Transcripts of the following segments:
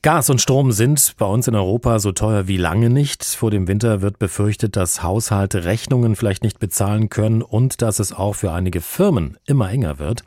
Gas und Strom sind bei uns in Europa so teuer wie lange nicht. Vor dem Winter wird befürchtet, dass Haushalte Rechnungen vielleicht nicht bezahlen können und dass es auch für einige Firmen immer enger wird.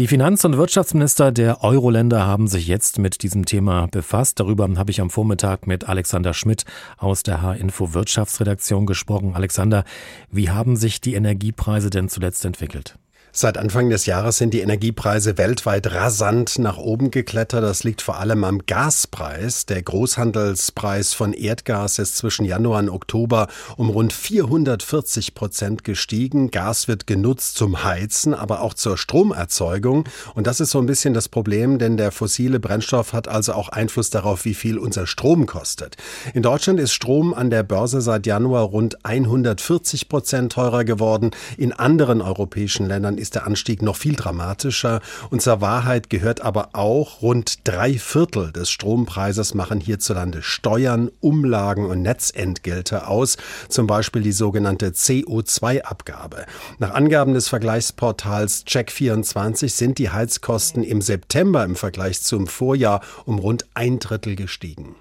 Die Finanz- und Wirtschaftsminister der Euro-Länder haben sich jetzt mit diesem Thema befasst. Darüber habe ich am Vormittag mit Alexander Schmidt aus der H-Info Wirtschaftsredaktion gesprochen. Alexander, wie haben sich die Energiepreise denn zuletzt entwickelt? Seit Anfang des Jahres sind die Energiepreise weltweit rasant nach oben geklettert. Das liegt vor allem am Gaspreis. Der Großhandelspreis von Erdgas ist zwischen Januar und Oktober um rund 440 Prozent gestiegen. Gas wird genutzt zum Heizen, aber auch zur Stromerzeugung. Und das ist so ein bisschen das Problem, denn der fossile Brennstoff hat also auch Einfluss darauf, wie viel unser Strom kostet. In Deutschland ist Strom an der Börse seit Januar rund 140 Prozent teurer geworden. In anderen europäischen Ländern ist der Anstieg noch viel dramatischer. Und zur Wahrheit gehört aber auch, rund drei Viertel des Strompreises machen hierzulande Steuern, Umlagen und Netzentgelte aus, zum Beispiel die sogenannte CO2-Abgabe. Nach Angaben des Vergleichsportals Check24 sind die Heizkosten im September im Vergleich zum Vorjahr um rund ein Drittel gestiegen.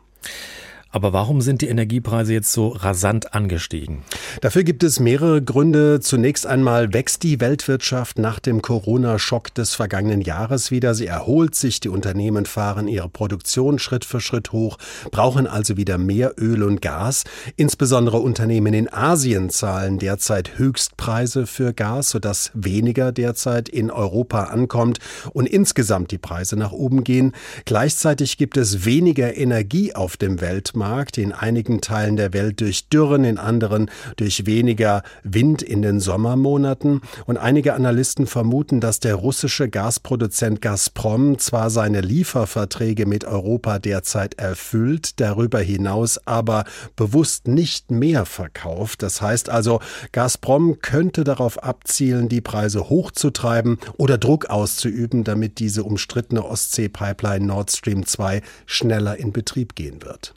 Aber warum sind die Energiepreise jetzt so rasant angestiegen? Dafür gibt es mehrere Gründe. Zunächst einmal wächst die Weltwirtschaft nach dem Corona-Schock des vergangenen Jahres wieder. Sie erholt sich, die Unternehmen fahren ihre Produktion Schritt für Schritt hoch, brauchen also wieder mehr Öl und Gas. Insbesondere Unternehmen in Asien zahlen derzeit Höchstpreise für Gas, sodass weniger derzeit in Europa ankommt und insgesamt die Preise nach oben gehen. Gleichzeitig gibt es weniger Energie auf dem Weltmarkt. Weltmarkt, in einigen Teilen der Welt durch Dürren, in anderen durch weniger Wind in den Sommermonaten. Und einige Analysten vermuten, dass der russische Gasproduzent Gazprom zwar seine Lieferverträge mit Europa derzeit erfüllt, darüber hinaus aber bewusst nicht mehr verkauft. Das heißt also, Gazprom könnte darauf abzielen, die Preise hochzutreiben oder Druck auszuüben, damit diese umstrittene Ostsee-Pipeline Nord Stream 2 schneller in Betrieb gehen wird.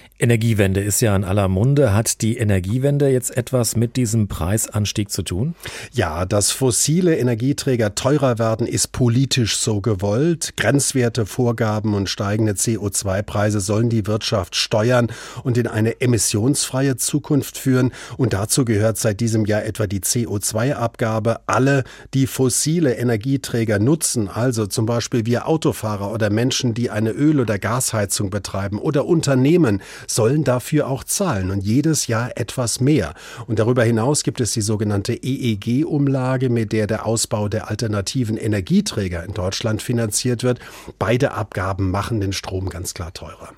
Energiewende ist ja in aller Munde. Hat die Energiewende jetzt etwas mit diesem Preisanstieg zu tun? Ja, dass fossile Energieträger teurer werden, ist politisch so gewollt. Grenzwerte, Vorgaben und steigende CO2-Preise sollen die Wirtschaft steuern und in eine emissionsfreie Zukunft führen. Und dazu gehört seit diesem Jahr etwa die CO2-Abgabe. Alle, die fossile Energieträger nutzen, also zum Beispiel wir Autofahrer oder Menschen, die eine Öl- oder Gasheizung betreiben oder Unternehmen, sollen dafür auch zahlen und jedes Jahr etwas mehr. Und darüber hinaus gibt es die sogenannte EEG-Umlage, mit der der Ausbau der alternativen Energieträger in Deutschland finanziert wird. Beide Abgaben machen den Strom ganz klar teurer.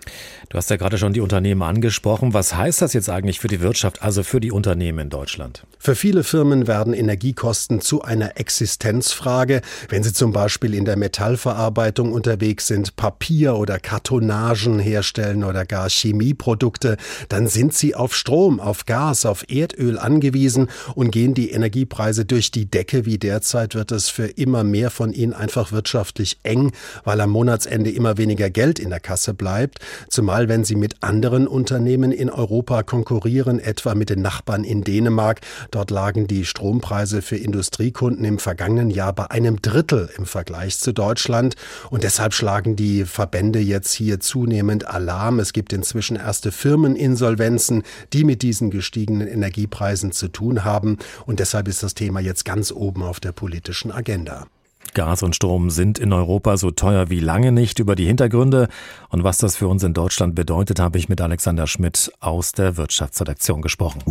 Du hast ja gerade schon die Unternehmen angesprochen. Was heißt das jetzt eigentlich für die Wirtschaft, also für die Unternehmen in Deutschland? Für viele Firmen werden Energiekosten zu einer Existenzfrage. Wenn sie zum Beispiel in der Metallverarbeitung unterwegs sind, Papier oder Kartonagen herstellen oder gar Chemieprodukte, Produkte, dann sind sie auf Strom, auf Gas, auf Erdöl angewiesen und gehen die Energiepreise durch die Decke. Wie derzeit wird es für immer mehr von ihnen einfach wirtschaftlich eng, weil am Monatsende immer weniger Geld in der Kasse bleibt. Zumal wenn sie mit anderen Unternehmen in Europa konkurrieren, etwa mit den Nachbarn in Dänemark. Dort lagen die Strompreise für Industriekunden im vergangenen Jahr bei einem Drittel im Vergleich zu Deutschland. Und deshalb schlagen die Verbände jetzt hier zunehmend Alarm. Es gibt inzwischen erst erste Firmeninsolvenzen, die mit diesen gestiegenen Energiepreisen zu tun haben. Und deshalb ist das Thema jetzt ganz oben auf der politischen Agenda. Gas und Strom sind in Europa so teuer wie lange nicht. Über die Hintergründe und was das für uns in Deutschland bedeutet, habe ich mit Alexander Schmidt aus der Wirtschaftsredaktion gesprochen.